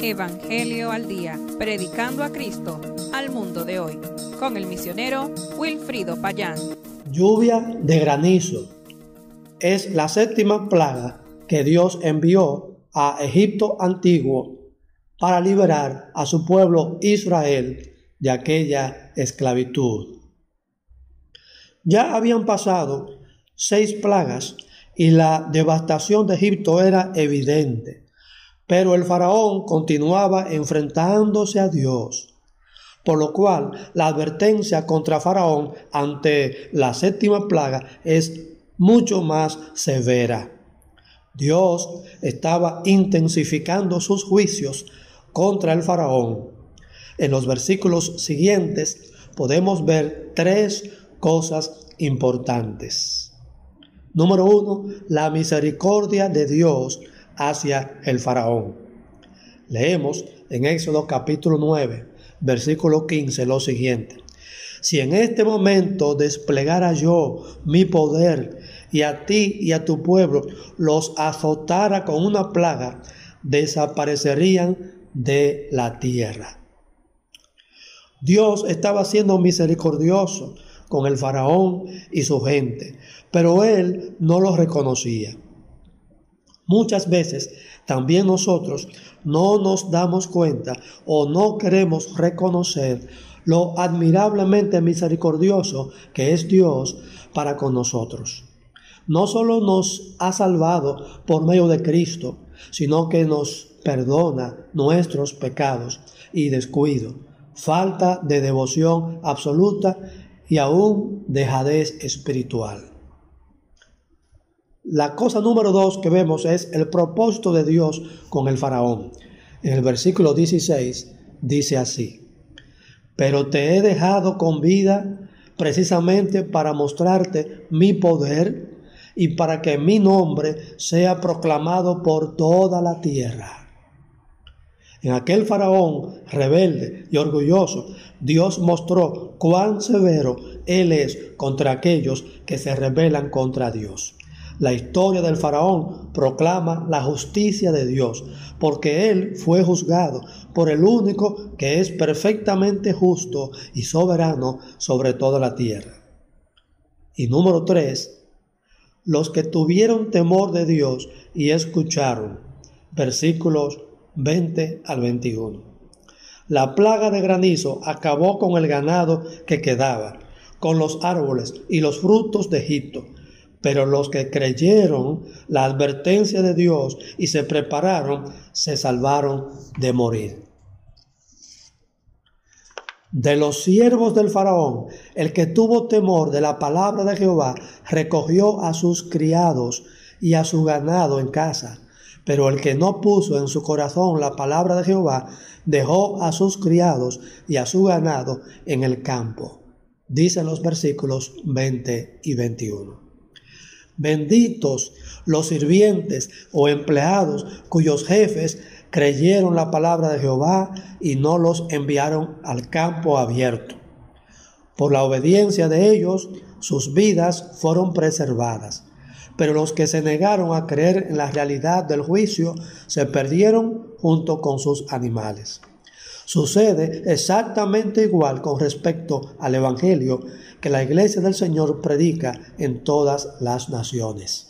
Evangelio al Día, predicando a Cristo al mundo de hoy, con el misionero Wilfrido Payán. Lluvia de granizo es la séptima plaga que Dios envió a Egipto antiguo para liberar a su pueblo Israel de aquella esclavitud. Ya habían pasado seis plagas y la devastación de Egipto era evidente. Pero el faraón continuaba enfrentándose a Dios, por lo cual la advertencia contra faraón ante la séptima plaga es mucho más severa. Dios estaba intensificando sus juicios contra el faraón. En los versículos siguientes podemos ver tres cosas importantes. Número uno, la misericordia de Dios hacia el faraón. Leemos en Éxodo capítulo 9, versículo 15 lo siguiente. Si en este momento desplegara yo mi poder y a ti y a tu pueblo los azotara con una plaga, desaparecerían de la tierra. Dios estaba siendo misericordioso con el faraón y su gente, pero él no lo reconocía. Muchas veces también nosotros no nos damos cuenta o no queremos reconocer lo admirablemente misericordioso que es Dios para con nosotros. No solo nos ha salvado por medio de Cristo, sino que nos perdona nuestros pecados y descuido, falta de devoción absoluta y aún dejadez espiritual. La cosa número dos que vemos es el propósito de Dios con el faraón. En el versículo 16 dice así, pero te he dejado con vida precisamente para mostrarte mi poder y para que mi nombre sea proclamado por toda la tierra. En aquel faraón rebelde y orgulloso, Dios mostró cuán severo Él es contra aquellos que se rebelan contra Dios. La historia del faraón proclama la justicia de Dios, porque él fue juzgado por el único que es perfectamente justo y soberano sobre toda la tierra. Y número tres, los que tuvieron temor de Dios y escucharon. Versículos 20 al 21. La plaga de granizo acabó con el ganado que quedaba, con los árboles y los frutos de Egipto pero los que creyeron la advertencia de Dios y se prepararon, se salvaron de morir. De los siervos del faraón, el que tuvo temor de la palabra de Jehová, recogió a sus criados y a su ganado en casa. Pero el que no puso en su corazón la palabra de Jehová, dejó a sus criados y a su ganado en el campo. Dicen los versículos 20 y 21. Benditos los sirvientes o empleados cuyos jefes creyeron la palabra de Jehová y no los enviaron al campo abierto. Por la obediencia de ellos, sus vidas fueron preservadas. Pero los que se negaron a creer en la realidad del juicio se perdieron junto con sus animales. Sucede exactamente igual con respecto al Evangelio que la iglesia del Señor predica en todas las naciones.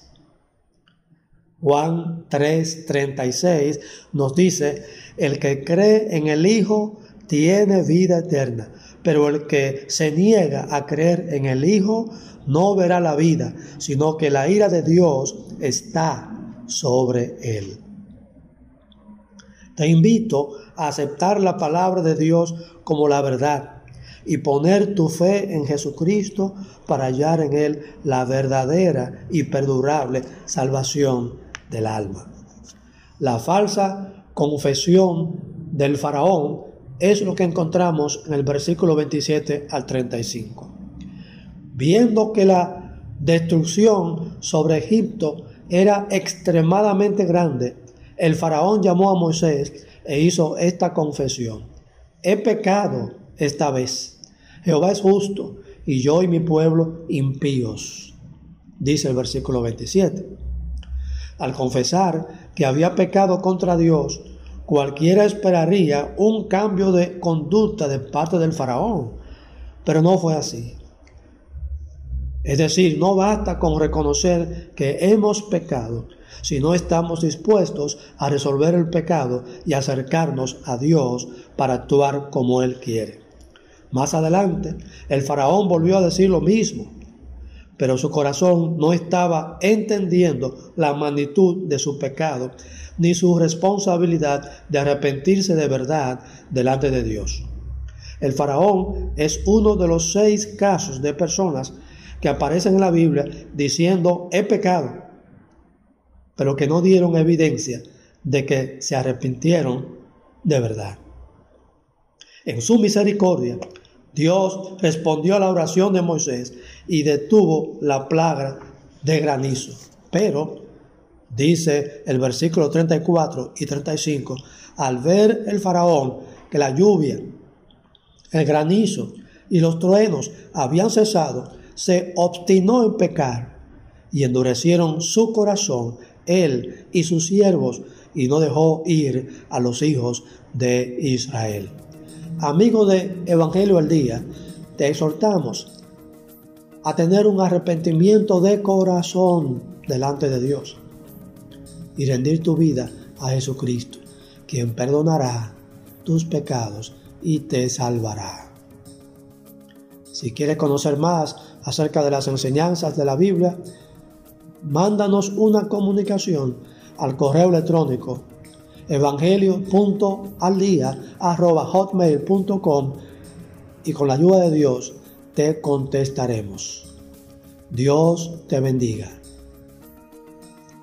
Juan 3:36 nos dice, el que cree en el Hijo tiene vida eterna, pero el que se niega a creer en el Hijo no verá la vida, sino que la ira de Dios está sobre él. Te invito a aceptar la palabra de Dios como la verdad y poner tu fe en Jesucristo para hallar en Él la verdadera y perdurable salvación del alma. La falsa confesión del faraón es lo que encontramos en el versículo 27 al 35. Viendo que la destrucción sobre Egipto era extremadamente grande, el faraón llamó a Moisés e hizo esta confesión. He pecado esta vez. Jehová es justo y yo y mi pueblo impíos. Dice el versículo 27. Al confesar que había pecado contra Dios, cualquiera esperaría un cambio de conducta de parte del faraón, pero no fue así. Es decir, no basta con reconocer que hemos pecado, si no estamos dispuestos a resolver el pecado y acercarnos a Dios para actuar como Él quiere. Más adelante, el faraón volvió a decir lo mismo, pero su corazón no estaba entendiendo la magnitud de su pecado ni su responsabilidad de arrepentirse de verdad delante de Dios. El faraón es uno de los seis casos de personas que aparecen en la Biblia diciendo he pecado, pero que no dieron evidencia de que se arrepintieron de verdad. En su misericordia, Dios respondió a la oración de Moisés y detuvo la plaga de granizo. Pero, dice el versículo 34 y 35, al ver el faraón que la lluvia, el granizo y los truenos habían cesado, se obstinó en pecar y endurecieron su corazón, él y sus siervos, y no dejó ir a los hijos de Israel. Amigo de Evangelio al Día, te exhortamos a tener un arrepentimiento de corazón delante de Dios y rendir tu vida a Jesucristo, quien perdonará tus pecados y te salvará. Si quieres conocer más acerca de las enseñanzas de la Biblia, mándanos una comunicación al correo electrónico evangelio.aldia.hotmail.com y con la ayuda de Dios te contestaremos. Dios te bendiga.